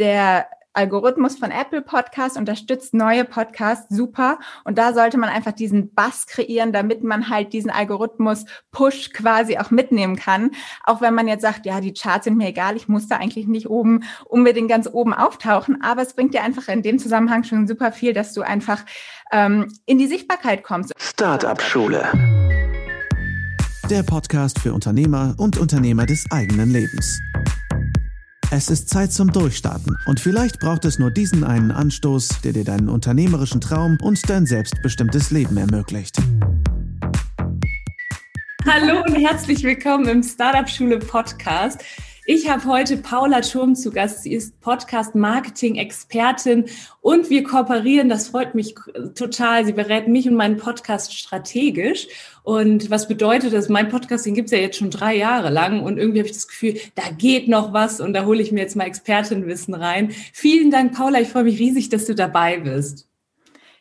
der Algorithmus von Apple Podcast unterstützt neue Podcasts super. Und da sollte man einfach diesen Bass kreieren, damit man halt diesen Algorithmus Push quasi auch mitnehmen kann. Auch wenn man jetzt sagt, ja, die Charts sind mir egal, ich muss da eigentlich nicht oben unbedingt ganz oben auftauchen. Aber es bringt dir einfach in dem Zusammenhang schon super viel, dass du einfach ähm, in die Sichtbarkeit kommst. Startup Schule. Der Podcast für Unternehmer und Unternehmer des eigenen Lebens. Es ist Zeit zum Durchstarten und vielleicht braucht es nur diesen einen Anstoß, der dir deinen unternehmerischen Traum und dein selbstbestimmtes Leben ermöglicht. Hallo und herzlich willkommen im Startup Schule Podcast. Ich habe heute Paula Schurm zu Gast. Sie ist Podcast-Marketing-Expertin und wir kooperieren. Das freut mich total. Sie berät mich und meinen Podcast strategisch. Und was bedeutet das? Mein Podcast, den gibt es ja jetzt schon drei Jahre lang und irgendwie habe ich das Gefühl, da geht noch was und da hole ich mir jetzt mal Expertenwissen rein. Vielen Dank, Paula. Ich freue mich riesig, dass du dabei bist.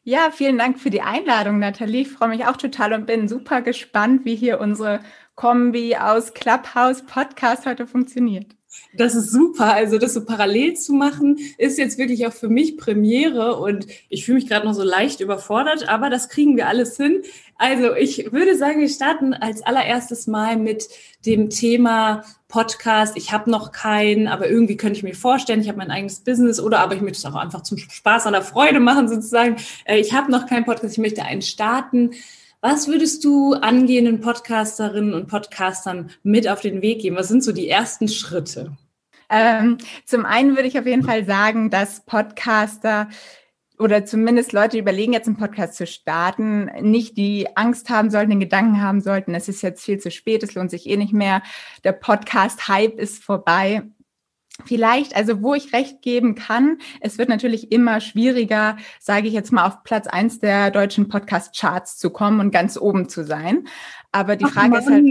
Ja, vielen Dank für die Einladung, Nathalie. Ich freue mich auch total und bin super gespannt, wie hier unsere Kombi aus Clubhouse Podcast heute funktioniert. Das ist super. Also das so parallel zu machen, ist jetzt wirklich auch für mich Premiere und ich fühle mich gerade noch so leicht überfordert, aber das kriegen wir alles hin. Also ich würde sagen, wir starten als allererstes mal mit dem Thema Podcast. Ich habe noch keinen, aber irgendwie könnte ich mir vorstellen, ich habe mein eigenes Business oder aber ich möchte es auch einfach zum Spaß an der Freude machen sozusagen. Äh, ich habe noch keinen Podcast, ich möchte einen starten. Was würdest du angehenden Podcasterinnen und Podcastern mit auf den Weg geben? Was sind so die ersten Schritte? Ähm, zum einen würde ich auf jeden Fall sagen, dass Podcaster oder zumindest Leute überlegen, jetzt einen Podcast zu starten, nicht die Angst haben sollten, den Gedanken haben sollten, es ist jetzt viel zu spät, es lohnt sich eh nicht mehr, der Podcast-Hype ist vorbei. Vielleicht, also wo ich recht geben kann, es wird natürlich immer schwieriger, sage ich jetzt mal, auf Platz eins der deutschen Podcast-Charts zu kommen und ganz oben zu sein. Aber die Frage Ach, ist halt.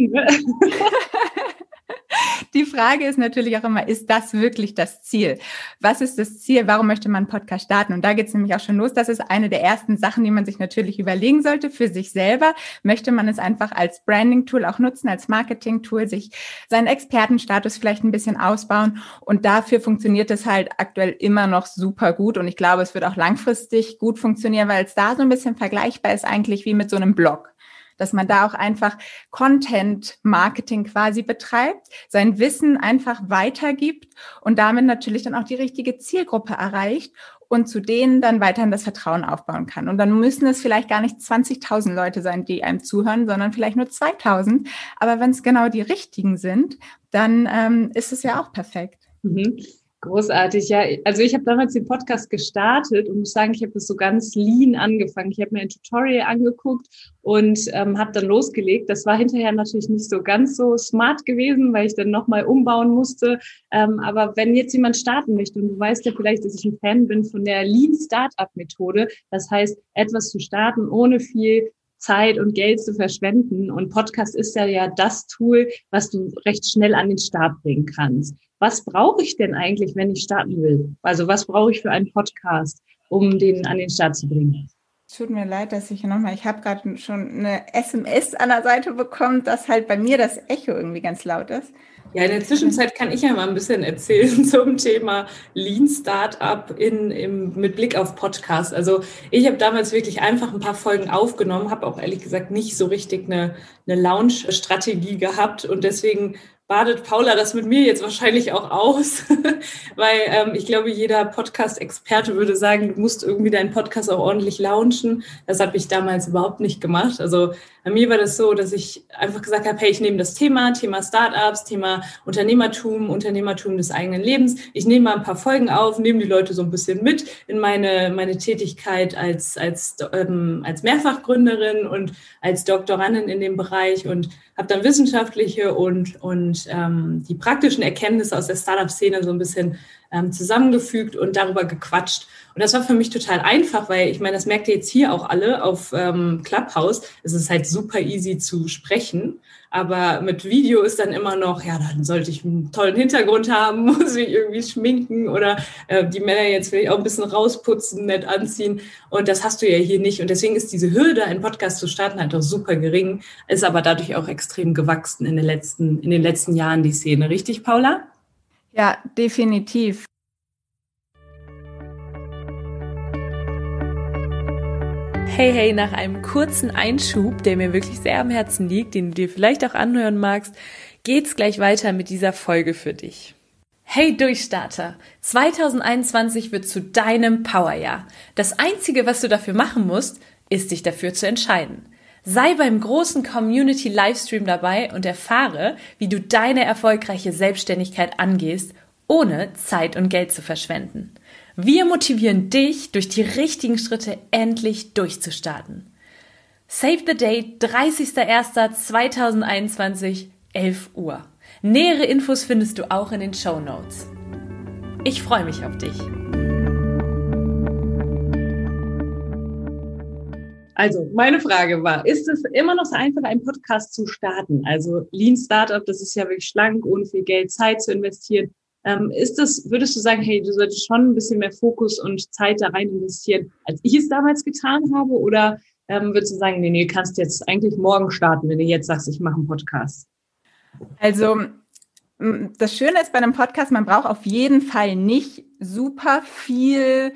Frage ist natürlich auch immer, ist das wirklich das Ziel? Was ist das Ziel? Warum möchte man einen Podcast starten? Und da geht es nämlich auch schon los. Das ist eine der ersten Sachen, die man sich natürlich überlegen sollte für sich selber. Möchte man es einfach als Branding-Tool auch nutzen, als Marketing-Tool, sich seinen Expertenstatus vielleicht ein bisschen ausbauen? Und dafür funktioniert es halt aktuell immer noch super gut. Und ich glaube, es wird auch langfristig gut funktionieren, weil es da so ein bisschen vergleichbar ist eigentlich wie mit so einem Blog dass man da auch einfach Content-Marketing quasi betreibt, sein Wissen einfach weitergibt und damit natürlich dann auch die richtige Zielgruppe erreicht und zu denen dann weiterhin das Vertrauen aufbauen kann. Und dann müssen es vielleicht gar nicht 20.000 Leute sein, die einem zuhören, sondern vielleicht nur 2.000. Aber wenn es genau die richtigen sind, dann ähm, ist es ja auch perfekt. Mhm. Großartig, ja. Also ich habe damals den Podcast gestartet und muss sagen, ich habe das so ganz lean angefangen. Ich habe mir ein Tutorial angeguckt und ähm, habe dann losgelegt. Das war hinterher natürlich nicht so ganz so smart gewesen, weil ich dann nochmal umbauen musste. Ähm, aber wenn jetzt jemand starten möchte und du weißt ja vielleicht, dass ich ein Fan bin von der Lean Startup Methode, das heißt, etwas zu starten ohne viel Zeit und Geld zu verschwenden. Und Podcast ist ja ja das Tool, was du recht schnell an den Start bringen kannst was brauche ich denn eigentlich, wenn ich starten will? Also was brauche ich für einen Podcast, um den an den Start zu bringen? Tut mir leid, dass ich nochmal, ich habe gerade schon eine SMS an der Seite bekommen, dass halt bei mir das Echo irgendwie ganz laut ist. Ja, in der Zwischenzeit kann ich ja mal ein bisschen erzählen zum Thema Lean Startup in, im, mit Blick auf Podcast. Also ich habe damals wirklich einfach ein paar Folgen aufgenommen, habe auch ehrlich gesagt nicht so richtig eine, eine Launch-Strategie gehabt und deswegen badet Paula das mit mir jetzt wahrscheinlich auch aus, weil ähm, ich glaube, jeder Podcast-Experte würde sagen, du musst irgendwie deinen Podcast auch ordentlich launchen. Das habe ich damals überhaupt nicht gemacht. Also bei mir war das so, dass ich einfach gesagt habe, hey, ich nehme das Thema, Thema Startups, Thema Unternehmertum, Unternehmertum des eigenen Lebens. Ich nehme mal ein paar Folgen auf, nehme die Leute so ein bisschen mit in meine, meine Tätigkeit als, als, ähm, als Mehrfachgründerin und als Doktorandin in dem Bereich und habe dann wissenschaftliche und, und ähm, die praktischen Erkenntnisse aus der Startup-Szene so ein bisschen ähm, zusammengefügt und darüber gequatscht. Und das war für mich total einfach, weil ich meine, das merkt ihr jetzt hier auch alle auf ähm, Clubhouse. Es ist halt super easy zu sprechen. Aber mit Video ist dann immer noch, ja, dann sollte ich einen tollen Hintergrund haben, muss ich irgendwie schminken oder äh, die Männer jetzt vielleicht auch ein bisschen rausputzen, nett anziehen. Und das hast du ja hier nicht. Und deswegen ist diese Hürde, einen Podcast zu starten, halt auch super gering, ist aber dadurch auch extrem gewachsen in den letzten, in den letzten Jahren die Szene. Richtig, Paula? Ja, definitiv. Hey, hey, nach einem kurzen Einschub, der mir wirklich sehr am Herzen liegt, den du dir vielleicht auch anhören magst, geht's gleich weiter mit dieser Folge für dich. Hey Durchstarter! 2021 wird zu deinem Powerjahr. Das einzige, was du dafür machen musst, ist dich dafür zu entscheiden. Sei beim großen Community Livestream dabei und erfahre, wie du deine erfolgreiche Selbstständigkeit angehst, ohne Zeit und Geld zu verschwenden. Wir motivieren dich, durch die richtigen Schritte endlich durchzustarten. Save the Date 30.01.2021, 11 Uhr. Nähere Infos findest du auch in den Show Notes. Ich freue mich auf dich. Also, meine Frage war, ist es immer noch so einfach, einen Podcast zu starten? Also, Lean Startup, das ist ja wirklich schlank, ohne viel Geld, Zeit zu investieren. Ähm, ist das, würdest du sagen, hey, du solltest schon ein bisschen mehr Fokus und Zeit da rein investieren, als ich es damals getan habe? Oder ähm, würdest du sagen, nee, nee, kannst jetzt eigentlich morgen starten, wenn du jetzt sagst, ich mache einen Podcast? Also, das Schöne ist bei einem Podcast, man braucht auf jeden Fall nicht super viel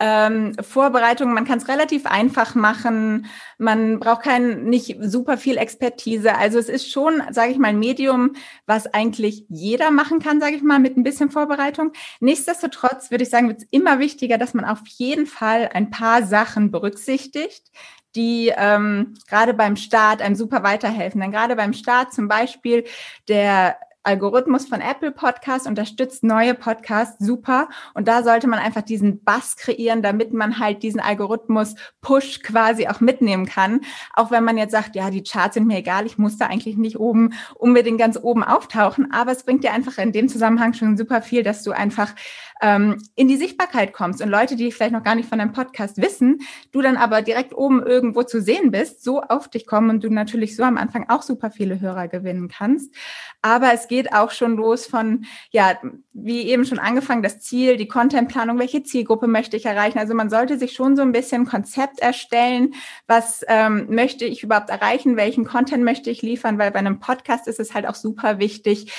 ähm, Vorbereitung. Man kann es relativ einfach machen. Man braucht kein nicht super viel Expertise. Also es ist schon, sage ich mal, ein Medium, was eigentlich jeder machen kann, sage ich mal, mit ein bisschen Vorbereitung. Nichtsdestotrotz würde ich sagen, wird es immer wichtiger, dass man auf jeden Fall ein paar Sachen berücksichtigt, die ähm, gerade beim Start einem super weiterhelfen. Denn gerade beim Start zum Beispiel der Algorithmus von Apple Podcast unterstützt neue Podcasts super. Und da sollte man einfach diesen Bass kreieren, damit man halt diesen Algorithmus-Push quasi auch mitnehmen kann. Auch wenn man jetzt sagt, ja, die Charts sind mir egal, ich muss da eigentlich nicht oben unbedingt ganz oben auftauchen. Aber es bringt dir einfach in dem Zusammenhang schon super viel, dass du einfach ähm, in die Sichtbarkeit kommst und Leute, die vielleicht noch gar nicht von deinem Podcast wissen, du dann aber direkt oben irgendwo zu sehen bist, so auf dich kommen und du natürlich so am Anfang auch super viele Hörer gewinnen kannst. Aber es geht auch schon los von, ja, wie eben schon angefangen, das Ziel, die Contentplanung, welche Zielgruppe möchte ich erreichen. Also man sollte sich schon so ein bisschen Konzept erstellen, was ähm, möchte ich überhaupt erreichen, welchen Content möchte ich liefern, weil bei einem Podcast ist es halt auch super wichtig,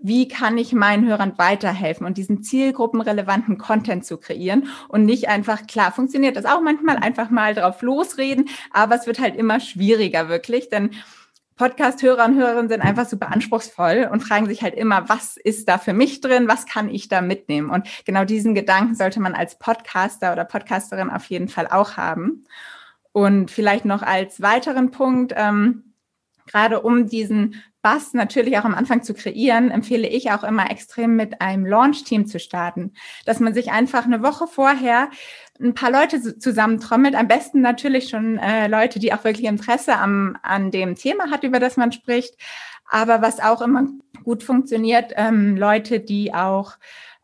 wie kann ich meinen Hörern weiterhelfen und diesen zielgruppenrelevanten Content zu kreieren und nicht einfach, klar, funktioniert das auch manchmal, einfach mal drauf losreden, aber es wird halt immer schwieriger wirklich, denn Podcast-Hörer und Hörerinnen sind einfach super anspruchsvoll und fragen sich halt immer, was ist da für mich drin, was kann ich da mitnehmen? Und genau diesen Gedanken sollte man als Podcaster oder Podcasterin auf jeden Fall auch haben. Und vielleicht noch als weiteren Punkt, ähm, gerade um diesen Bass natürlich auch am Anfang zu kreieren, empfehle ich auch immer extrem mit einem Launch-Team zu starten, dass man sich einfach eine Woche vorher ein paar Leute zusammentrommelt, am besten natürlich schon äh, Leute, die auch wirklich Interesse am, an dem Thema hat, über das man spricht, aber was auch immer gut funktioniert, ähm, Leute, die auch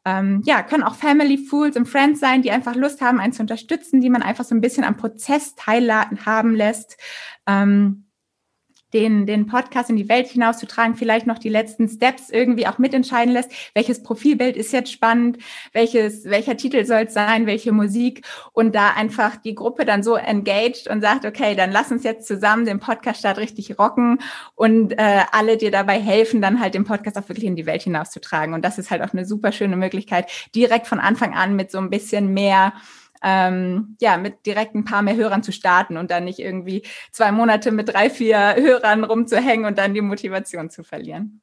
ähm, ja, können auch Family, Fools und Friends sein, die einfach Lust haben, einen zu unterstützen, die man einfach so ein bisschen am Prozess teilhaben lässt. Ähm, den, den Podcast in die Welt hinauszutragen, vielleicht noch die letzten Steps irgendwie auch mitentscheiden lässt. Welches Profilbild ist jetzt spannend? Welches, welcher Titel soll es sein? Welche Musik? Und da einfach die Gruppe dann so engaged und sagt, okay, dann lass uns jetzt zusammen den Podcast-Start richtig rocken und äh, alle dir dabei helfen, dann halt den Podcast auch wirklich in die Welt hinauszutragen. Und das ist halt auch eine super schöne Möglichkeit, direkt von Anfang an mit so ein bisschen mehr ähm, ja, mit direkt ein paar mehr Hörern zu starten und dann nicht irgendwie zwei Monate mit drei, vier Hörern rumzuhängen und dann die Motivation zu verlieren.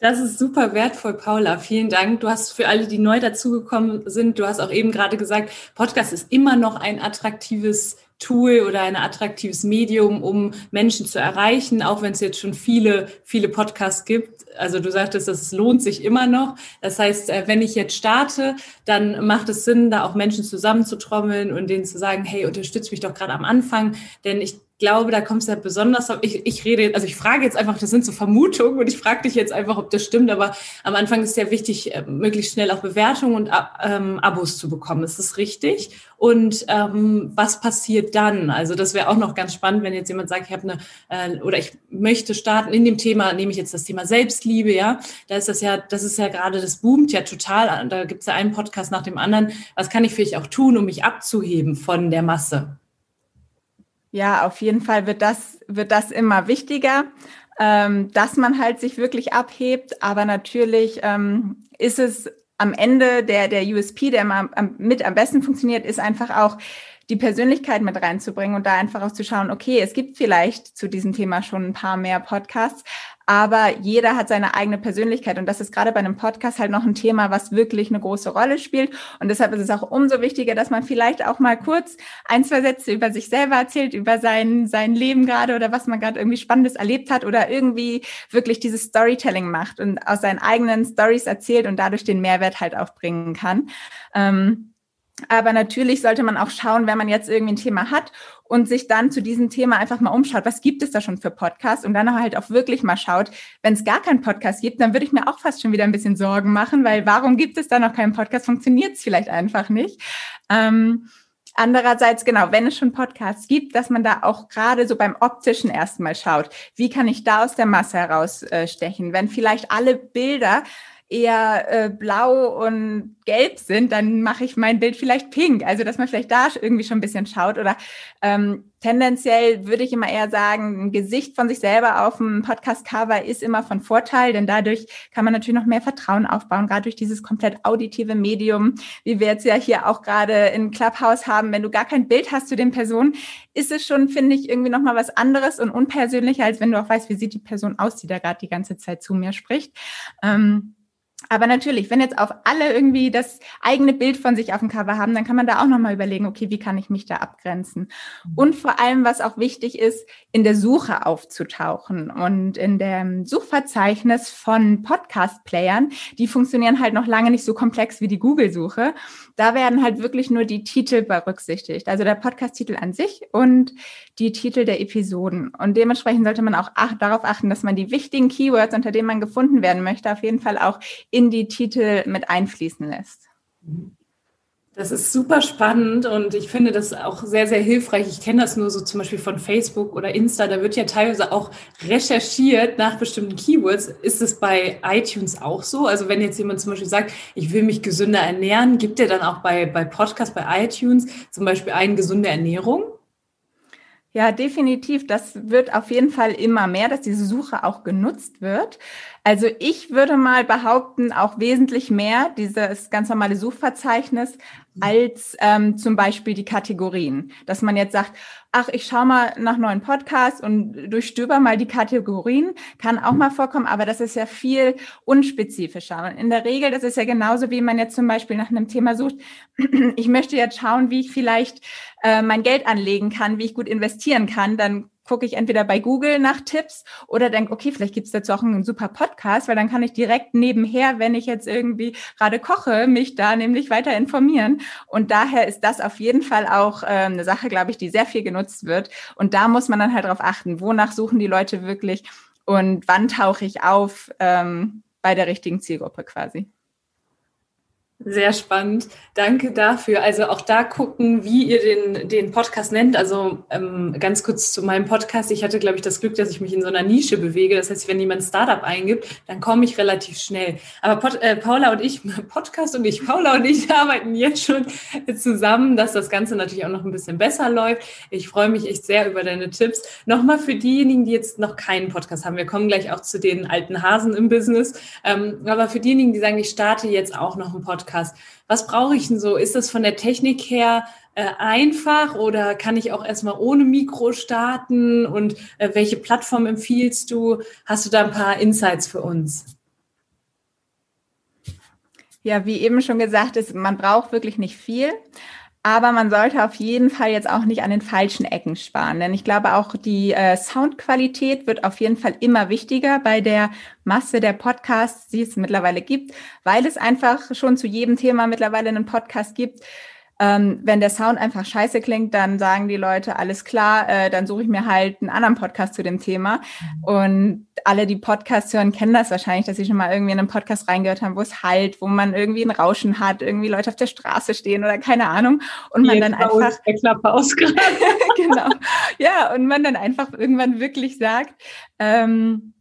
Das ist super wertvoll, Paula. Vielen Dank. Du hast für alle, die neu dazugekommen sind, du hast auch eben gerade gesagt, Podcast ist immer noch ein attraktives Tool oder ein attraktives Medium, um Menschen zu erreichen, auch wenn es jetzt schon viele, viele Podcasts gibt. Also du sagtest, es lohnt sich immer noch. Das heißt, äh, wenn ich jetzt starte, dann macht es Sinn, da auch Menschen zusammenzutrommeln und denen zu sagen, hey, unterstütze mich doch gerade am Anfang, denn ich glaube, da kommt es ja besonders auf. Ich, ich rede, also ich frage jetzt einfach, das sind so Vermutungen und ich frage dich jetzt einfach, ob das stimmt, aber am Anfang ist ja wichtig, äh, möglichst schnell auch Bewertungen und ähm, Abos zu bekommen. Ist das richtig? Und ähm, was passiert dann? Also das wäre auch noch ganz spannend, wenn jetzt jemand sagt, ich habe eine äh, oder ich möchte starten in dem Thema, nehme ich jetzt das Thema Selbstliebe, ja, da ist das ja, das ist ja gerade, das boomt ja total. Da gibt es ja einen Podcast nach dem anderen. Was kann ich vielleicht auch tun, um mich abzuheben von der Masse? Ja, auf jeden Fall wird das, wird das immer wichtiger, ähm, dass man halt sich wirklich abhebt. Aber natürlich ähm, ist es am Ende der, der USP, der mal am, mit am besten funktioniert, ist einfach auch die Persönlichkeit mit reinzubringen und da einfach auch zu schauen, okay, es gibt vielleicht zu diesem Thema schon ein paar mehr Podcasts, aber jeder hat seine eigene Persönlichkeit und das ist gerade bei einem Podcast halt noch ein Thema, was wirklich eine große Rolle spielt und deshalb ist es auch umso wichtiger, dass man vielleicht auch mal kurz ein, zwei Sätze über sich selber erzählt, über sein, sein Leben gerade oder was man gerade irgendwie Spannendes erlebt hat oder irgendwie wirklich dieses Storytelling macht und aus seinen eigenen Stories erzählt und dadurch den Mehrwert halt auch bringen kann. Ähm, aber natürlich sollte man auch schauen, wenn man jetzt irgendwie ein Thema hat und sich dann zu diesem Thema einfach mal umschaut, was gibt es da schon für Podcasts und dann halt auch wirklich mal schaut, wenn es gar keinen Podcast gibt, dann würde ich mir auch fast schon wieder ein bisschen Sorgen machen, weil warum gibt es da noch keinen Podcast? Funktioniert es vielleicht einfach nicht. Ähm, Andererseits, genau, wenn es schon Podcasts gibt, dass man da auch gerade so beim optischen erstmal schaut, wie kann ich da aus der Masse herausstechen? Wenn vielleicht alle Bilder eher äh, blau und gelb sind, dann mache ich mein Bild vielleicht pink. Also dass man vielleicht da irgendwie schon ein bisschen schaut. Oder ähm, tendenziell würde ich immer eher sagen, ein Gesicht von sich selber auf dem Podcast-Cover ist immer von Vorteil, denn dadurch kann man natürlich noch mehr Vertrauen aufbauen, gerade durch dieses komplett auditive Medium, wie wir jetzt ja hier auch gerade in Clubhouse haben. Wenn du gar kein Bild hast zu den Personen, ist es schon, finde ich, irgendwie nochmal was anderes und unpersönlicher, als wenn du auch weißt, wie sieht die Person aus, die da gerade die ganze Zeit zu mir spricht. Ähm, aber natürlich, wenn jetzt auf alle irgendwie das eigene Bild von sich auf dem Cover haben, dann kann man da auch nochmal überlegen, okay, wie kann ich mich da abgrenzen? Mhm. Und vor allem, was auch wichtig ist, in der Suche aufzutauchen und in dem Suchverzeichnis von Podcast-Playern, die funktionieren halt noch lange nicht so komplex wie die Google-Suche. Da werden halt wirklich nur die Titel berücksichtigt, also der Podcast-Titel an sich und die Titel der Episoden. Und dementsprechend sollte man auch ach darauf achten, dass man die wichtigen Keywords, unter denen man gefunden werden möchte, auf jeden Fall auch in die Titel mit einfließen lässt. Das ist super spannend und ich finde das auch sehr, sehr hilfreich. Ich kenne das nur so zum Beispiel von Facebook oder Insta. Da wird ja teilweise auch recherchiert nach bestimmten Keywords. Ist es bei iTunes auch so? Also wenn jetzt jemand zum Beispiel sagt, ich will mich gesünder ernähren, gibt er dann auch bei, bei Podcast, bei iTunes zum Beispiel eine gesunde Ernährung? Ja, definitiv. Das wird auf jeden Fall immer mehr, dass diese Suche auch genutzt wird. Also ich würde mal behaupten, auch wesentlich mehr dieses ganz normale Suchverzeichnis als ähm, zum Beispiel die Kategorien. Dass man jetzt sagt, ach, ich schaue mal nach neuen Podcasts und durchstöber mal die Kategorien, kann auch mal vorkommen, aber das ist ja viel unspezifischer. Und in der Regel, das ist ja genauso, wie man jetzt zum Beispiel nach einem Thema sucht, ich möchte jetzt schauen, wie ich vielleicht äh, mein Geld anlegen kann, wie ich gut investieren kann, dann gucke ich entweder bei Google nach Tipps oder denke, okay, vielleicht gibt es dazu auch einen super Podcast, weil dann kann ich direkt nebenher, wenn ich jetzt irgendwie gerade koche, mich da nämlich weiter informieren. Und daher ist das auf jeden Fall auch äh, eine Sache, glaube ich, die sehr viel genutzt wird. Und da muss man dann halt darauf achten, wonach suchen die Leute wirklich und wann tauche ich auf ähm, bei der richtigen Zielgruppe quasi. Sehr spannend. Danke dafür. Also auch da gucken, wie ihr den, den Podcast nennt. Also ähm, ganz kurz zu meinem Podcast. Ich hatte, glaube ich, das Glück, dass ich mich in so einer Nische bewege. Das heißt, wenn jemand Startup eingibt, dann komme ich relativ schnell. Aber Pod, äh, Paula und ich, Podcast und ich, Paula und ich arbeiten jetzt schon zusammen, dass das Ganze natürlich auch noch ein bisschen besser läuft. Ich freue mich echt sehr über deine Tipps. Nochmal für diejenigen, die jetzt noch keinen Podcast haben. Wir kommen gleich auch zu den alten Hasen im Business. Ähm, aber für diejenigen, die sagen, ich starte jetzt auch noch einen Podcast, Podcast. Was brauche ich denn so? Ist das von der Technik her äh, einfach oder kann ich auch erstmal ohne Mikro starten? Und äh, welche Plattform empfiehlst du? Hast du da ein paar Insights für uns? Ja, wie eben schon gesagt ist, man braucht wirklich nicht viel. Aber man sollte auf jeden Fall jetzt auch nicht an den falschen Ecken sparen, denn ich glaube auch die äh, Soundqualität wird auf jeden Fall immer wichtiger bei der Masse der Podcasts, die es mittlerweile gibt, weil es einfach schon zu jedem Thema mittlerweile einen Podcast gibt. Ähm, wenn der Sound einfach scheiße klingt, dann sagen die Leute, alles klar, äh, dann suche ich mir halt einen anderen Podcast zu dem Thema. Mhm. Und alle, die Podcasts hören, kennen das wahrscheinlich, dass sie schon mal irgendwie in einen Podcast reingehört haben, wo es halt, wo man irgendwie ein Rauschen hat, irgendwie Leute auf der Straße stehen oder keine Ahnung. Und man dann einfach. Der Klappe genau. Ja, und man dann einfach irgendwann wirklich sagt, ähm,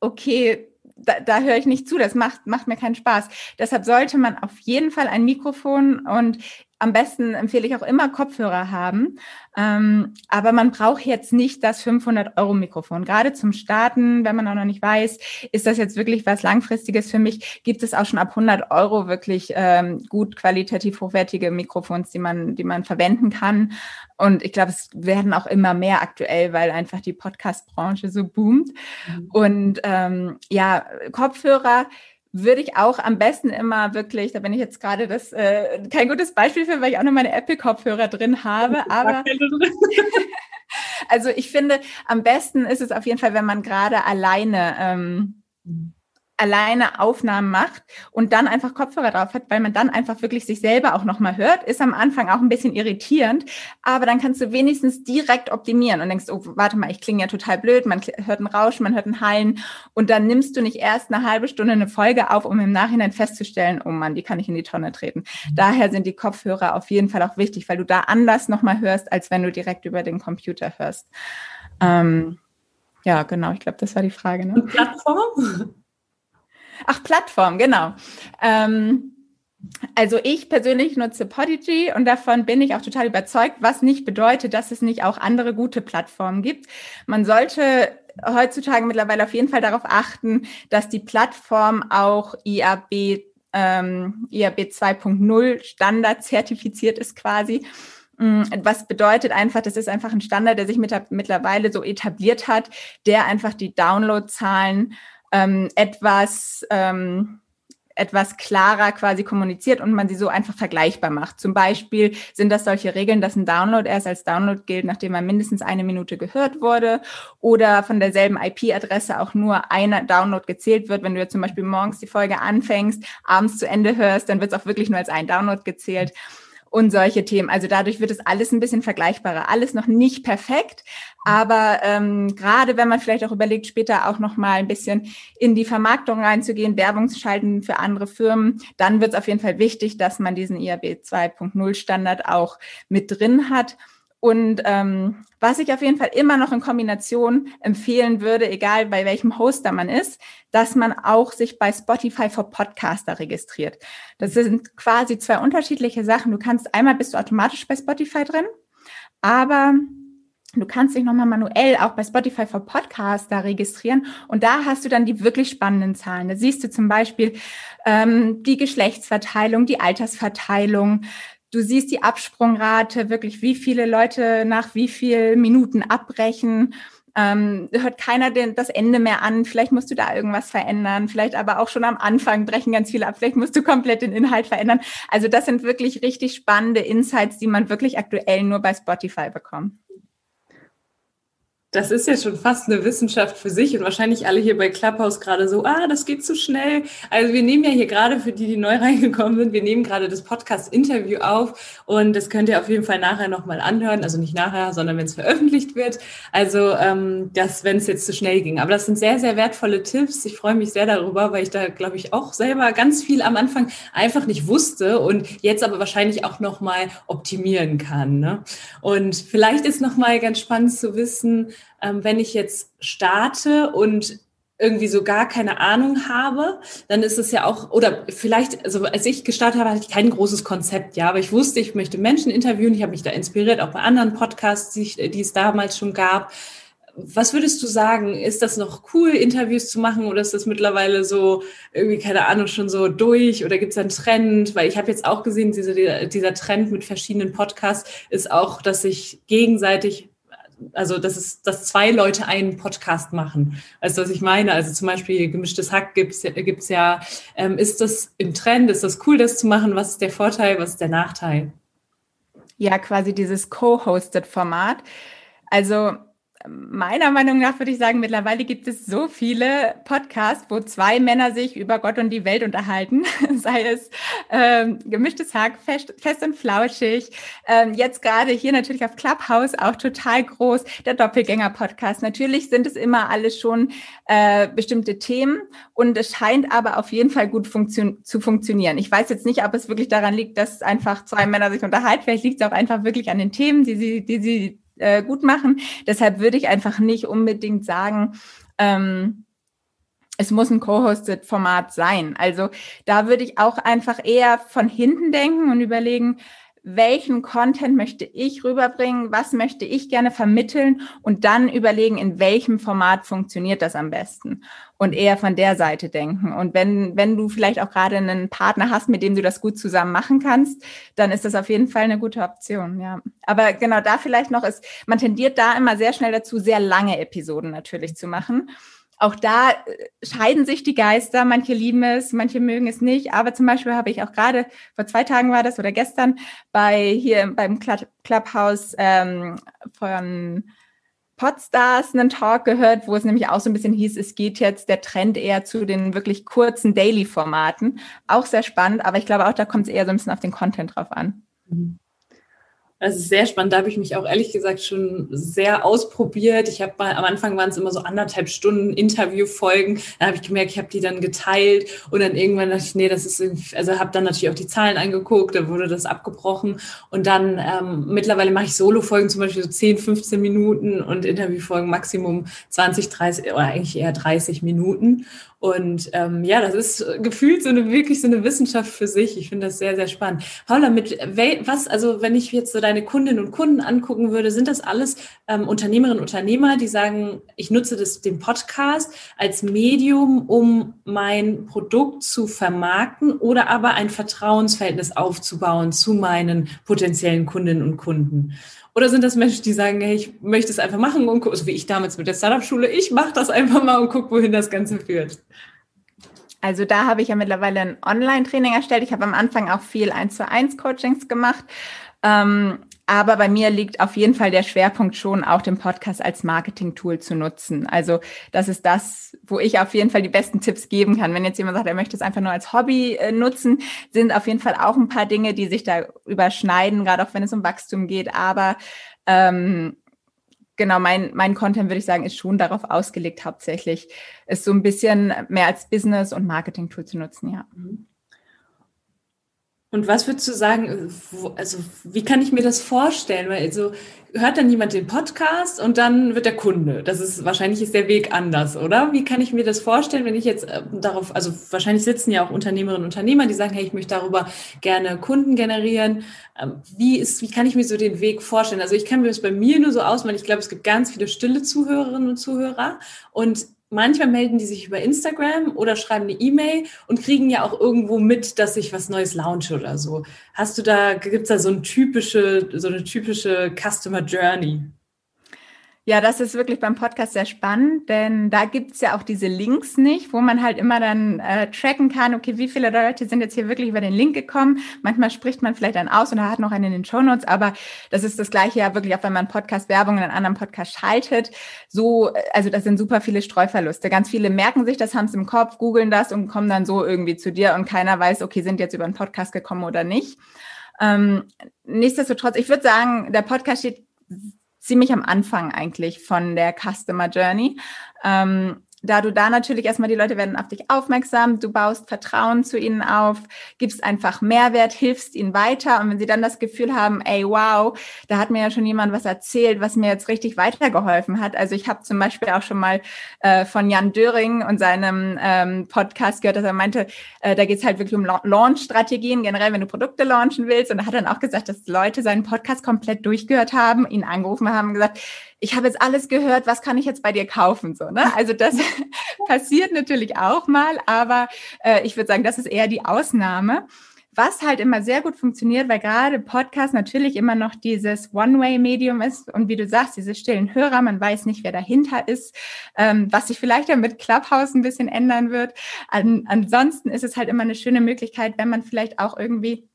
okay, da, da höre ich nicht zu, das macht, macht mir keinen Spaß. Deshalb sollte man auf jeden Fall ein Mikrofon und am besten empfehle ich auch immer Kopfhörer haben. Ähm, aber man braucht jetzt nicht das 500 Euro Mikrofon. Gerade zum Starten, wenn man auch noch nicht weiß, ist das jetzt wirklich was Langfristiges für mich, gibt es auch schon ab 100 Euro wirklich ähm, gut qualitativ hochwertige Mikrofons, die man, die man verwenden kann. Und ich glaube, es werden auch immer mehr aktuell, weil einfach die Podcast-Branche so boomt. Mhm. Und ähm, ja, Kopfhörer würde ich auch am besten immer wirklich, da bin ich jetzt gerade das äh, kein gutes Beispiel für, weil ich auch noch meine Apple-Kopfhörer drin habe, aber also ich finde, am besten ist es auf jeden Fall, wenn man gerade alleine ähm, mhm alleine Aufnahmen macht und dann einfach Kopfhörer drauf hat, weil man dann einfach wirklich sich selber auch nochmal hört, ist am Anfang auch ein bisschen irritierend, aber dann kannst du wenigstens direkt optimieren und denkst, oh, warte mal, ich klinge ja total blöd, man hört einen Rausch, man hört einen Hallen und dann nimmst du nicht erst eine halbe Stunde eine Folge auf, um im Nachhinein festzustellen, oh Mann, die kann ich in die Tonne treten. Mhm. Daher sind die Kopfhörer auf jeden Fall auch wichtig, weil du da anders nochmal hörst, als wenn du direkt über den Computer hörst. Ähm, ja, genau, ich glaube, das war die Frage. Ne? Und Plattform? Ach, Plattform, genau. Ähm, also ich persönlich nutze Podigy und davon bin ich auch total überzeugt, was nicht bedeutet, dass es nicht auch andere gute Plattformen gibt. Man sollte heutzutage mittlerweile auf jeden Fall darauf achten, dass die Plattform auch IAB, ähm, IAB 2.0 Standard zertifiziert ist quasi. Mm, was bedeutet einfach, das ist einfach ein Standard, der sich mit, mittlerweile so etabliert hat, der einfach die Downloadzahlen ähm, etwas, ähm, etwas klarer quasi kommuniziert und man sie so einfach vergleichbar macht. Zum Beispiel sind das solche Regeln, dass ein Download erst als Download gilt, nachdem er mindestens eine Minute gehört wurde oder von derselben IP-Adresse auch nur eine Download gezählt wird. Wenn du jetzt zum Beispiel morgens die Folge anfängst, abends zu Ende hörst, dann wird es auch wirklich nur als ein Download gezählt und solche Themen. Also dadurch wird es alles ein bisschen vergleichbarer. Alles noch nicht perfekt, aber ähm, gerade wenn man vielleicht auch überlegt, später auch noch mal ein bisschen in die Vermarktung reinzugehen, Werbung zu schalten für andere Firmen, dann wird es auf jeden Fall wichtig, dass man diesen IAB 2.0 Standard auch mit drin hat. Und ähm, was ich auf jeden Fall immer noch in Kombination empfehlen würde, egal bei welchem Hoster man ist, dass man auch sich bei Spotify for Podcaster registriert. Das sind quasi zwei unterschiedliche Sachen. Du kannst einmal bist du automatisch bei Spotify drin, aber Du kannst dich nochmal manuell auch bei Spotify for Podcaster registrieren und da hast du dann die wirklich spannenden Zahlen. Da siehst du zum Beispiel ähm, die Geschlechtsverteilung, die Altersverteilung, Du siehst die Absprungrate, wirklich wie viele Leute nach wie vielen Minuten abbrechen. Ähm, hört keiner den, das Ende mehr an. Vielleicht musst du da irgendwas verändern. Vielleicht aber auch schon am Anfang brechen ganz viele ab. Vielleicht musst du komplett den Inhalt verändern. Also das sind wirklich richtig spannende Insights, die man wirklich aktuell nur bei Spotify bekommt. Das ist ja schon fast eine Wissenschaft für sich und wahrscheinlich alle hier bei Clubhouse gerade so, ah, das geht zu schnell. Also wir nehmen ja hier gerade für die, die neu reingekommen sind, wir nehmen gerade das Podcast-Interview auf und das könnt ihr auf jeden Fall nachher nochmal anhören. Also nicht nachher, sondern wenn es veröffentlicht wird. Also ähm, das, wenn es jetzt zu schnell ging. Aber das sind sehr, sehr wertvolle Tipps. Ich freue mich sehr darüber, weil ich da, glaube ich, auch selber ganz viel am Anfang einfach nicht wusste und jetzt aber wahrscheinlich auch nochmal optimieren kann. Ne? Und vielleicht ist nochmal ganz spannend zu wissen, ähm, wenn ich jetzt starte und irgendwie so gar keine Ahnung habe, dann ist es ja auch, oder vielleicht, also als ich gestartet habe, hatte ich kein großes Konzept, ja, aber ich wusste, ich möchte Menschen interviewen, ich habe mich da inspiriert, auch bei anderen Podcasts, die, die es damals schon gab. Was würdest du sagen? Ist das noch cool, Interviews zu machen oder ist das mittlerweile so irgendwie, keine Ahnung, schon so durch oder gibt es einen Trend? Weil ich habe jetzt auch gesehen, diese, dieser Trend mit verschiedenen Podcasts ist auch, dass sich gegenseitig also das ist, dass zwei Leute einen Podcast machen. Du, was ich meine? Also zum Beispiel gemischtes Hack gibt's gibt's ja. Ähm, ist das im Trend? Ist das cool, das zu machen? Was ist der Vorteil? Was ist der Nachteil? Ja, quasi dieses Co-hosted Format. Also meiner Meinung nach würde ich sagen, mittlerweile gibt es so viele Podcasts, wo zwei Männer sich über Gott und die Welt unterhalten, sei es ähm, gemischtes Hack, fest, fest und flauschig. Ähm, jetzt gerade hier natürlich auf Clubhouse auch total groß, der Doppelgänger-Podcast. Natürlich sind es immer alles schon äh, bestimmte Themen und es scheint aber auf jeden Fall gut funktio zu funktionieren. Ich weiß jetzt nicht, ob es wirklich daran liegt, dass einfach zwei Männer sich unterhalten. Vielleicht liegt es auch einfach wirklich an den Themen, die sie, die sie äh, gut machen. Deshalb würde ich einfach nicht unbedingt sagen, ähm, es muss ein co-hosted Format sein. Also da würde ich auch einfach eher von hinten denken und überlegen, welchen Content möchte ich rüberbringen, was möchte ich gerne vermitteln und dann überlegen, in welchem Format funktioniert das am besten und eher von der Seite denken. Und wenn, wenn du vielleicht auch gerade einen Partner hast, mit dem du das gut zusammen machen kannst, dann ist das auf jeden Fall eine gute Option, ja. Aber genau da vielleicht noch ist, man tendiert da immer sehr schnell dazu, sehr lange Episoden natürlich zu machen auch da äh, scheiden sich die Geister. Manche lieben es, manche mögen es nicht. Aber zum Beispiel habe ich auch gerade vor zwei Tagen war das oder gestern bei hier beim Clubhouse ähm, von Podstars einen Talk gehört, wo es nämlich auch so ein bisschen hieß, es geht jetzt der Trend eher zu den wirklich kurzen Daily-Formaten. Auch sehr spannend, aber ich glaube auch, da kommt es eher so ein bisschen auf den Content drauf an. Mhm. Das ist sehr spannend. Da habe ich mich auch ehrlich gesagt schon sehr ausprobiert. Ich habe mal am Anfang waren es immer so anderthalb Stunden Interviewfolgen. Da habe ich gemerkt, ich habe die dann geteilt und dann irgendwann dachte ich, nee, das ist also habe dann natürlich auch die Zahlen angeguckt, da wurde das abgebrochen und dann ähm, mittlerweile mache ich Solo-Folgen zum Beispiel so 10, 15 Minuten und Interviewfolgen Maximum 20, 30 oder eigentlich eher 30 Minuten und ähm, ja, das ist gefühlt so eine wirklich so eine Wissenschaft für sich. Ich finde das sehr, sehr spannend. Paula, mit was, also wenn ich jetzt so deine Kundinnen und Kunden angucken würde, sind das alles ähm, Unternehmerinnen und Unternehmer, die sagen, ich nutze das, den Podcast als Medium, um mein Produkt zu vermarkten oder aber ein Vertrauensverhältnis aufzubauen zu meinen potenziellen Kundinnen und Kunden? Oder sind das Menschen, die sagen, hey, ich möchte es einfach machen und so wie ich damals mit der Startup-Schule, ich mache das einfach mal und gucke, wohin das Ganze führt? Also da habe ich ja mittlerweile ein Online-Training erstellt. Ich habe am Anfang auch viel 1 zu 1 Coachings gemacht. Ähm, aber bei mir liegt auf jeden Fall der Schwerpunkt schon, auch den Podcast als Marketing-Tool zu nutzen. Also das ist das, wo ich auf jeden Fall die besten Tipps geben kann. Wenn jetzt jemand sagt, er möchte es einfach nur als Hobby äh, nutzen, sind auf jeden Fall auch ein paar Dinge, die sich da überschneiden, gerade auch wenn es um Wachstum geht. Aber ähm, genau, mein, mein Content, würde ich sagen, ist schon darauf ausgelegt, hauptsächlich es so ein bisschen mehr als Business- und Marketing-Tool zu nutzen, ja. Mhm. Und was würdest du sagen, also wie kann ich mir das vorstellen? Weil also hört dann jemand den Podcast und dann wird der Kunde. Das ist wahrscheinlich ist der Weg anders, oder? Wie kann ich mir das vorstellen, wenn ich jetzt äh, darauf, also wahrscheinlich sitzen ja auch Unternehmerinnen und Unternehmer, die sagen, hey, ich möchte darüber gerne Kunden generieren. Ähm, wie ist, wie kann ich mir so den Weg vorstellen? Also ich kann mir das bei mir nur so ausmalen. Ich glaube, es gibt ganz viele stille Zuhörerinnen und Zuhörer und manchmal melden die sich über Instagram oder schreiben eine E-Mail und kriegen ja auch irgendwo mit, dass ich was Neues launche oder so. Hast du da, gibt es da so, ein typische, so eine typische Customer Journey? Ja, das ist wirklich beim Podcast sehr spannend, denn da gibt's ja auch diese Links nicht, wo man halt immer dann äh, tracken kann, okay, wie viele Leute sind jetzt hier wirklich über den Link gekommen. Manchmal spricht man vielleicht einen aus und hat noch einen in den Show Notes, aber das ist das Gleiche ja wirklich auch, wenn man Podcast-Werbung in einen anderen Podcast schaltet. So, also das sind super viele Streuverluste. Ganz viele merken sich das, haben es im Kopf, googeln das und kommen dann so irgendwie zu dir und keiner weiß, okay, sind jetzt über einen Podcast gekommen oder nicht. Ähm, nichtsdestotrotz, ich würde sagen, der Podcast steht ziemlich am Anfang eigentlich von der Customer Journey. Ähm, da du da natürlich erstmal die Leute werden auf dich aufmerksam, du baust Vertrauen zu ihnen auf, gibst einfach Mehrwert, hilfst ihnen weiter und wenn sie dann das Gefühl haben, ey wow, da hat mir ja schon jemand was erzählt, was mir jetzt richtig weitergeholfen hat. Also ich habe zum Beispiel auch schon mal äh, von Jan Döring und seinem ähm, Podcast gehört, dass er meinte, äh, da geht es halt wirklich um Launch-Strategien, generell wenn du Produkte launchen willst und er hat dann auch gesagt, dass Leute seinen Podcast komplett durchgehört haben, ihn angerufen haben und gesagt, ich habe jetzt alles gehört, was kann ich jetzt bei dir kaufen? So, ne? Also das passiert natürlich auch mal, aber äh, ich würde sagen, das ist eher die Ausnahme. Was halt immer sehr gut funktioniert, weil gerade Podcast natürlich immer noch dieses One-Way-Medium ist und wie du sagst, diese stillen Hörer, man weiß nicht, wer dahinter ist, ähm, was sich vielleicht ja mit Clubhouse ein bisschen ändern wird. An, ansonsten ist es halt immer eine schöne Möglichkeit, wenn man vielleicht auch irgendwie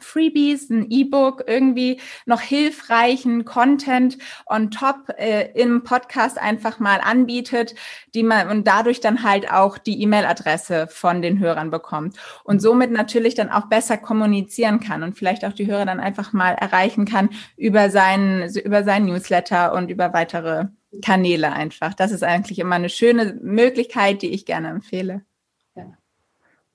Freebies, ein E-Book, irgendwie noch hilfreichen Content on top äh, im Podcast einfach mal anbietet, die man und dadurch dann halt auch die E-Mail-Adresse von den Hörern bekommt und somit natürlich dann auch besser kommunizieren kann und vielleicht auch die Hörer dann einfach mal erreichen kann über seinen über seinen Newsletter und über weitere Kanäle einfach. Das ist eigentlich immer eine schöne Möglichkeit, die ich gerne empfehle.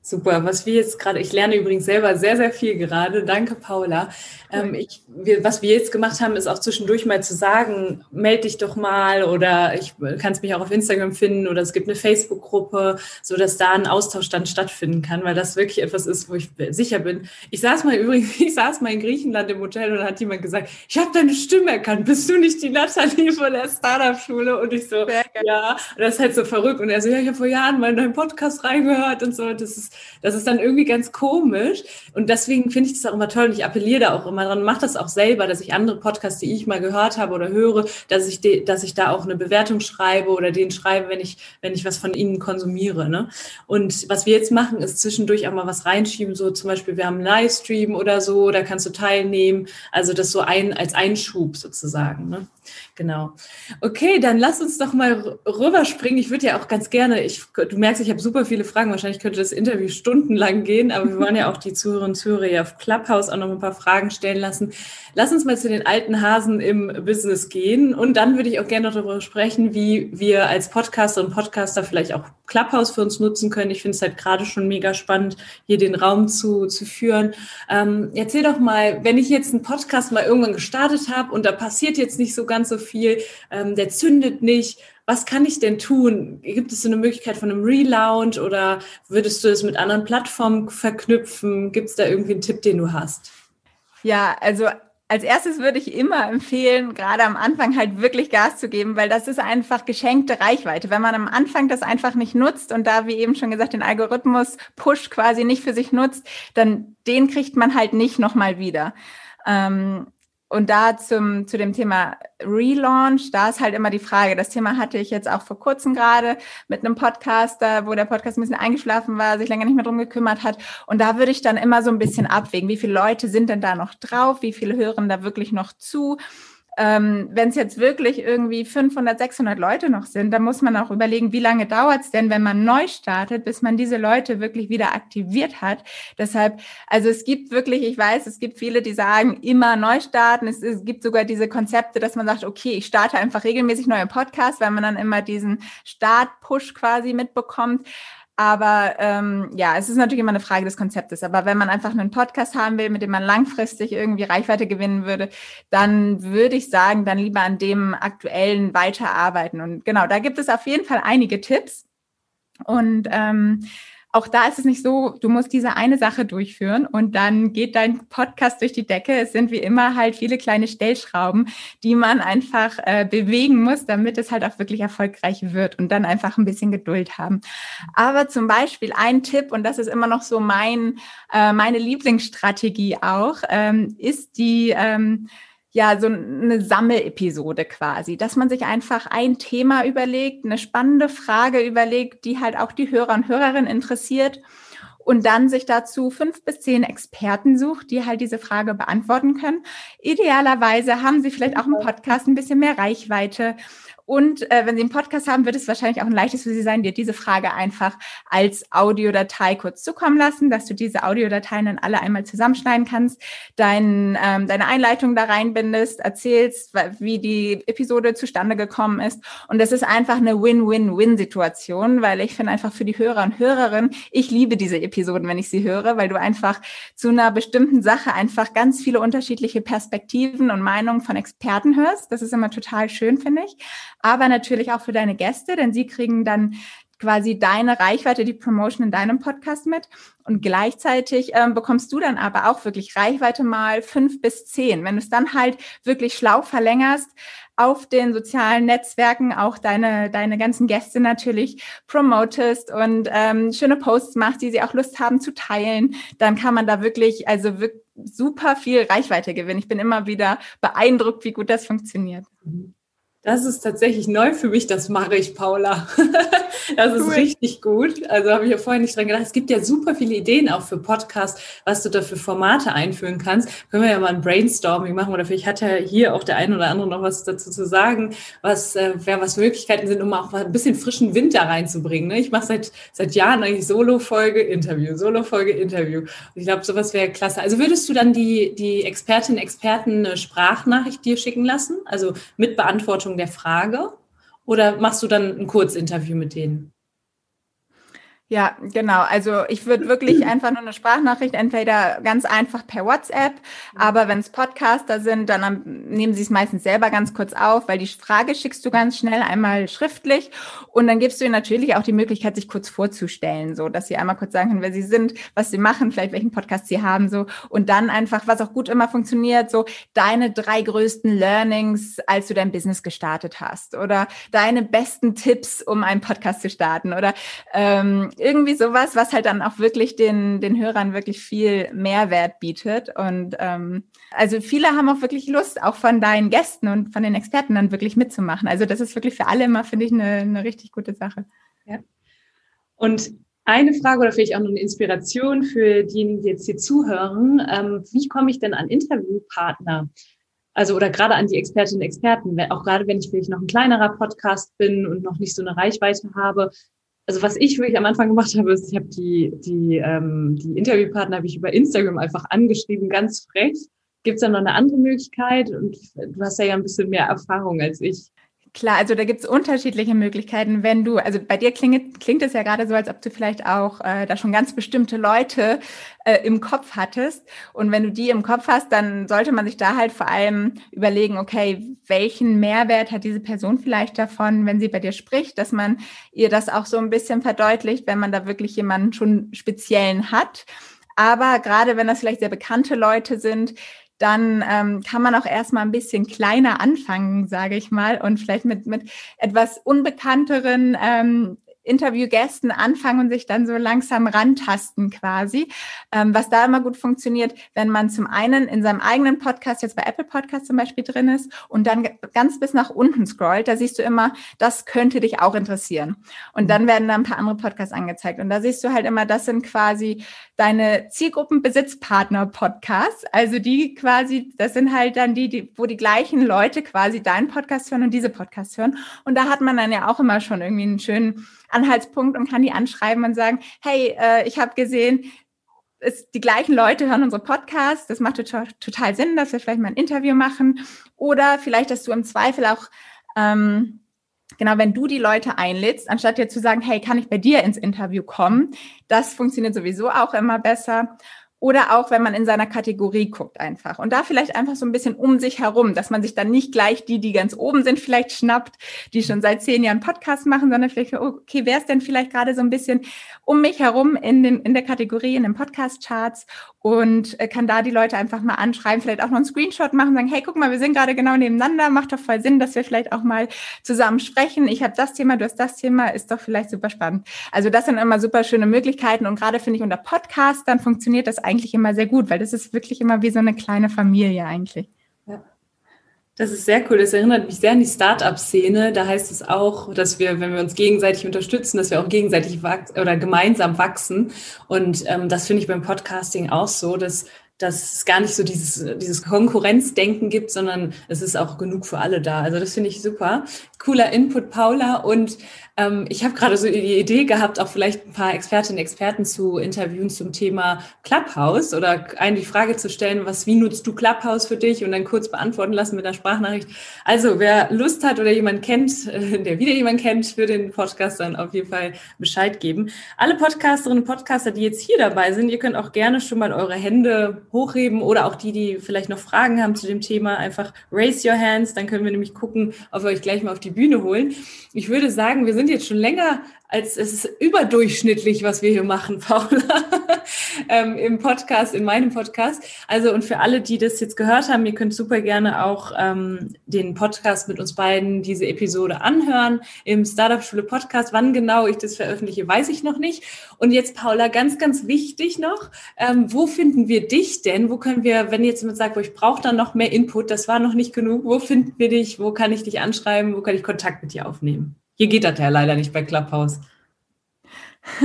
Super, was wir jetzt gerade, ich lerne übrigens selber sehr, sehr viel gerade. Danke, Paula. Ähm, ich, wir, was wir jetzt gemacht haben, ist auch zwischendurch mal zu sagen, melde dich doch mal oder ich kannst mich auch auf Instagram finden oder es gibt eine Facebook-Gruppe, so dass da ein Austausch dann stattfinden kann, weil das wirklich etwas ist, wo ich sicher bin. Ich saß mal übrigens, ich saß mal in Griechenland im Hotel und da hat jemand gesagt, ich habe deine Stimme erkannt, bist du nicht die Nathalie von der Startup-Schule? Und ich so, ja, und das ist halt so verrückt. Und er so, ja, ich habe vor Jahren mal in deinen Podcast reingehört und so. Das ist, das ist dann irgendwie ganz komisch. Und deswegen finde ich das auch immer toll und ich appelliere da auch immer dran, mache das auch selber, dass ich andere Podcasts, die ich mal gehört habe oder höre, dass ich, de, dass ich da auch eine Bewertung schreibe oder den schreibe, wenn ich, wenn ich was von ihnen konsumiere. Ne? Und was wir jetzt machen, ist zwischendurch auch mal was reinschieben, so zum Beispiel, wir haben einen Livestream oder so, da kannst du teilnehmen. Also das so ein, als Einschub sozusagen. Ne? Genau. Okay, dann lass uns doch mal rüberspringen. Ich würde ja auch ganz gerne, ich, du merkst, ich habe super viele Fragen. Wahrscheinlich könnte das Interview stundenlang gehen, aber wir wollen ja auch die Zuhörerinnen und Zuhörer ja auf Clubhouse auch noch ein paar Fragen stellen lassen. Lass uns mal zu den alten Hasen im Business gehen. Und dann würde ich auch gerne noch darüber sprechen, wie wir als Podcaster und Podcaster vielleicht auch Clubhouse für uns nutzen können. Ich finde es halt gerade schon mega spannend, hier den Raum zu, zu führen. Ähm, erzähl doch mal, wenn ich jetzt einen Podcast mal irgendwann gestartet habe und da passiert jetzt nicht so ganz so viel, ähm, der zündet nicht. Was kann ich denn tun? Gibt es so eine Möglichkeit von einem Relaunch oder würdest du es mit anderen Plattformen verknüpfen? Gibt es da irgendwie einen Tipp, den du hast? Ja, also als erstes würde ich immer empfehlen, gerade am Anfang halt wirklich Gas zu geben, weil das ist einfach geschenkte Reichweite. Wenn man am Anfang das einfach nicht nutzt und da, wie eben schon gesagt, den Algorithmus Push quasi nicht für sich nutzt, dann den kriegt man halt nicht nochmal wieder. Ähm, und da zum, zu dem Thema Relaunch, da ist halt immer die Frage, das Thema hatte ich jetzt auch vor kurzem gerade mit einem Podcaster, wo der Podcast ein bisschen eingeschlafen war, sich länger nicht mehr drum gekümmert hat. Und da würde ich dann immer so ein bisschen abwägen, wie viele Leute sind denn da noch drauf, wie viele hören da wirklich noch zu ähm, Wenn es jetzt wirklich irgendwie 500, 600 Leute noch sind, dann muss man auch überlegen, wie lange dauert es denn, wenn man neu startet, bis man diese Leute wirklich wieder aktiviert hat. Deshalb, also es gibt wirklich, ich weiß, es gibt viele, die sagen, immer neu starten. Es, es gibt sogar diese Konzepte, dass man sagt, okay, ich starte einfach regelmäßig neue Podcasts, weil man dann immer diesen Start-Push quasi mitbekommt. Aber ähm, ja, es ist natürlich immer eine Frage des Konzeptes. Aber wenn man einfach einen Podcast haben will, mit dem man langfristig irgendwie Reichweite gewinnen würde, dann würde ich sagen, dann lieber an dem aktuellen weiterarbeiten. Und genau, da gibt es auf jeden Fall einige Tipps. Und ähm, auch da ist es nicht so, du musst diese eine Sache durchführen und dann geht dein Podcast durch die Decke. Es sind wie immer halt viele kleine Stellschrauben, die man einfach äh, bewegen muss, damit es halt auch wirklich erfolgreich wird und dann einfach ein bisschen Geduld haben. Aber zum Beispiel ein Tipp, und das ist immer noch so mein, äh, meine Lieblingsstrategie auch, ähm, ist die, ähm, ja, so eine Sammelepisode quasi, dass man sich einfach ein Thema überlegt, eine spannende Frage überlegt, die halt auch die Hörer und Hörerinnen interessiert und dann sich dazu fünf bis zehn Experten sucht, die halt diese Frage beantworten können. Idealerweise haben sie vielleicht auch im Podcast ein bisschen mehr Reichweite und äh, wenn Sie einen Podcast haben, wird es wahrscheinlich auch ein leichtes für Sie sein, dir diese Frage einfach als Audiodatei kurz zukommen lassen, dass du diese Audiodateien dann alle einmal zusammenschneiden kannst, dein, ähm, deine Einleitung da reinbindest, erzählst, wie die Episode zustande gekommen ist. Und das ist einfach eine Win-Win-Win-Situation, weil ich finde einfach für die Hörer und Hörerinnen, ich liebe diese Episoden, wenn ich sie höre, weil du einfach zu einer bestimmten Sache einfach ganz viele unterschiedliche Perspektiven und Meinungen von Experten hörst. Das ist immer total schön, finde ich aber natürlich auch für deine Gäste, denn sie kriegen dann quasi deine Reichweite, die Promotion in deinem Podcast mit. Und gleichzeitig ähm, bekommst du dann aber auch wirklich Reichweite mal fünf bis zehn. Wenn du es dann halt wirklich schlau verlängerst, auf den sozialen Netzwerken auch deine, deine ganzen Gäste natürlich promotest und ähm, schöne Posts machst, die sie auch Lust haben zu teilen, dann kann man da wirklich, also wirklich super viel Reichweite gewinnen. Ich bin immer wieder beeindruckt, wie gut das funktioniert. Mhm. Das ist tatsächlich neu für mich, das mache ich, Paula. das ist cool. richtig gut. Also habe ich ja vorher nicht dran gedacht. Es gibt ja super viele Ideen auch für Podcasts, was du da für Formate einführen kannst. Können wir ja mal ein Brainstorming machen oder vielleicht hat ja hier auch der eine oder andere noch was dazu zu sagen, was, äh, wer, was Möglichkeiten sind, um auch mal ein bisschen frischen Wind da reinzubringen. Ne? Ich mache seit, seit Jahren eigentlich Solo-Folge, Interview, Solo-Folge, Interview. Und ich glaube, sowas wäre klasse. Also würdest du dann die, die Expertinnen, Experten eine Sprachnachricht dir schicken lassen? Also mit Beantwortung Beantwortung der Frage oder machst du dann ein Kurzinterview mit denen? Ja, genau. Also ich würde wirklich einfach nur eine Sprachnachricht, entweder ganz einfach per WhatsApp, aber wenn es Podcaster sind, dann nehmen sie es meistens selber ganz kurz auf, weil die Frage schickst du ganz schnell einmal schriftlich und dann gibst du ihnen natürlich auch die Möglichkeit, sich kurz vorzustellen, so dass sie einmal kurz sagen können, wer sie sind, was sie machen, vielleicht welchen Podcast sie haben, so und dann einfach, was auch gut immer funktioniert, so deine drei größten Learnings, als du dein Business gestartet hast oder deine besten Tipps, um einen Podcast zu starten oder ähm, irgendwie sowas, was halt dann auch wirklich den, den Hörern wirklich viel Mehrwert bietet. Und ähm, also viele haben auch wirklich Lust, auch von deinen Gästen und von den Experten dann wirklich mitzumachen. Also das ist wirklich für alle immer, finde ich, eine, eine richtig gute Sache. Ja. Und eine Frage oder vielleicht auch eine Inspiration für diejenigen, die jetzt hier zuhören. Ähm, wie komme ich denn an Interviewpartner? Also oder gerade an die Expertinnen und Experten, auch gerade wenn ich vielleicht noch ein kleinerer Podcast bin und noch nicht so eine Reichweite habe, also was ich wirklich am Anfang gemacht habe, ist, ich habe die, die, ähm, die Interviewpartner habe ich über Instagram einfach angeschrieben, ganz frech. Gibt es da noch eine andere Möglichkeit? Und du hast ja ein bisschen mehr Erfahrung als ich. Klar, also da gibt es unterschiedliche Möglichkeiten. Wenn du, also bei dir klingt, klingt es ja gerade so, als ob du vielleicht auch äh, da schon ganz bestimmte Leute äh, im Kopf hattest. Und wenn du die im Kopf hast, dann sollte man sich da halt vor allem überlegen, okay, welchen Mehrwert hat diese Person vielleicht davon, wenn sie bei dir spricht, dass man ihr das auch so ein bisschen verdeutlicht, wenn man da wirklich jemanden schon speziellen hat. Aber gerade wenn das vielleicht sehr bekannte Leute sind, dann ähm, kann man auch erstmal ein bisschen kleiner anfangen, sage ich mal, und vielleicht mit, mit etwas unbekannteren ähm, Interviewgästen anfangen und sich dann so langsam rantasten quasi. Ähm, was da immer gut funktioniert, wenn man zum einen in seinem eigenen Podcast, jetzt bei Apple Podcast zum Beispiel drin ist und dann ganz bis nach unten scrollt, da siehst du immer, das könnte dich auch interessieren. Und dann werden da ein paar andere Podcasts angezeigt. Und da siehst du halt immer, das sind quasi deine Zielgruppenbesitzpartner-Podcasts. Also die quasi, das sind halt dann die, die, wo die gleichen Leute quasi deinen Podcast hören und diese Podcasts hören. Und da hat man dann ja auch immer schon irgendwie einen schönen Anhaltspunkt und kann die anschreiben und sagen, hey, äh, ich habe gesehen, es, die gleichen Leute hören unsere Podcasts. Das macht total, total Sinn, dass wir vielleicht mal ein Interview machen. Oder vielleicht, dass du im Zweifel auch, ähm, genau, wenn du die Leute einlädst, anstatt dir zu sagen, hey, kann ich bei dir ins Interview kommen? Das funktioniert sowieso auch immer besser. Oder auch, wenn man in seiner Kategorie guckt einfach. Und da vielleicht einfach so ein bisschen um sich herum, dass man sich dann nicht gleich die, die ganz oben sind, vielleicht schnappt, die schon seit zehn Jahren Podcast machen, sondern vielleicht, okay, wer ist denn vielleicht gerade so ein bisschen um mich herum in, den, in der Kategorie, in den Podcast-Charts und äh, kann da die Leute einfach mal anschreiben, vielleicht auch noch einen Screenshot machen, sagen, hey, guck mal, wir sind gerade genau nebeneinander, macht doch voll Sinn, dass wir vielleicht auch mal zusammen sprechen. Ich habe das Thema, du hast das Thema, ist doch vielleicht super spannend. Also das sind immer super schöne Möglichkeiten und gerade finde ich unter Podcast, dann funktioniert das eigentlich immer sehr gut, weil das ist wirklich immer wie so eine kleine Familie eigentlich. Das ist sehr cool. Das erinnert mich sehr an die Startup-Szene. Da heißt es auch, dass wir, wenn wir uns gegenseitig unterstützen, dass wir auch gegenseitig wachsen oder gemeinsam wachsen. Und ähm, das finde ich beim Podcasting auch so, dass dass es gar nicht so dieses, dieses Konkurrenzdenken gibt, sondern es ist auch genug für alle da. Also das finde ich super. Cooler Input, Paula. Und ähm, ich habe gerade so die Idee gehabt, auch vielleicht ein paar Expertinnen und Experten zu interviewen zum Thema Clubhouse oder eine die Frage zu stellen, was, wie nutzt du Clubhouse für dich und dann kurz beantworten lassen mit einer Sprachnachricht. Also wer Lust hat oder jemand kennt, äh, der wieder jemand kennt für den Podcast, dann auf jeden Fall Bescheid geben. Alle Podcasterinnen und Podcaster, die jetzt hier dabei sind, ihr könnt auch gerne schon mal eure Hände hochheben oder auch die, die vielleicht noch Fragen haben zu dem Thema, einfach raise your hands, dann können wir nämlich gucken, ob wir euch gleich mal auf die Bühne holen. Ich würde sagen, wir sind jetzt schon länger als es ist überdurchschnittlich, was wir hier machen, Paula, ähm, im Podcast, in meinem Podcast. Also und für alle, die das jetzt gehört haben, ihr könnt super gerne auch ähm, den Podcast mit uns beiden, diese Episode anhören im Startup Schule Podcast. Wann genau ich das veröffentliche, weiß ich noch nicht. Und jetzt, Paula, ganz, ganz wichtig noch, ähm, wo finden wir dich denn? Wo können wir, wenn jetzt jemand sagt, ich brauche da noch mehr Input, das war noch nicht genug, wo finden wir dich? Wo kann ich dich anschreiben? Wo kann ich Kontakt mit dir aufnehmen? Hier geht das ja leider nicht bei Clubhouse.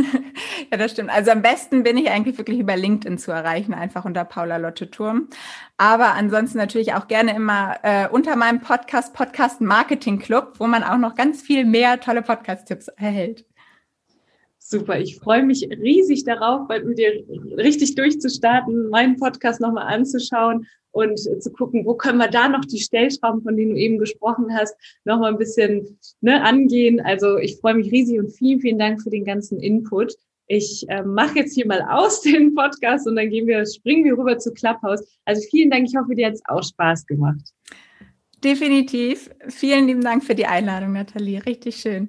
ja, das stimmt. Also am besten bin ich eigentlich wirklich über LinkedIn zu erreichen, einfach unter Paula Lotte Turm. Aber ansonsten natürlich auch gerne immer äh, unter meinem Podcast, Podcast Marketing Club, wo man auch noch ganz viel mehr tolle Podcast-Tipps erhält. Super, ich freue mich riesig darauf, bald mit dir richtig durchzustarten, meinen Podcast nochmal anzuschauen und zu gucken, wo können wir da noch die Stellschrauben, von denen du eben gesprochen hast, noch mal ein bisschen ne, angehen. Also ich freue mich riesig und vielen, vielen Dank für den ganzen Input. ich äh, mache jetzt hier mal aus den Podcast und dann gehen wir, springen wir rüber zu Clubhouse. Also vielen Dank. Ich hoffe, dir hat es auch Spaß gemacht. Definitiv. Vielen lieben Dank für die Einladung, Nathalie. Richtig schön.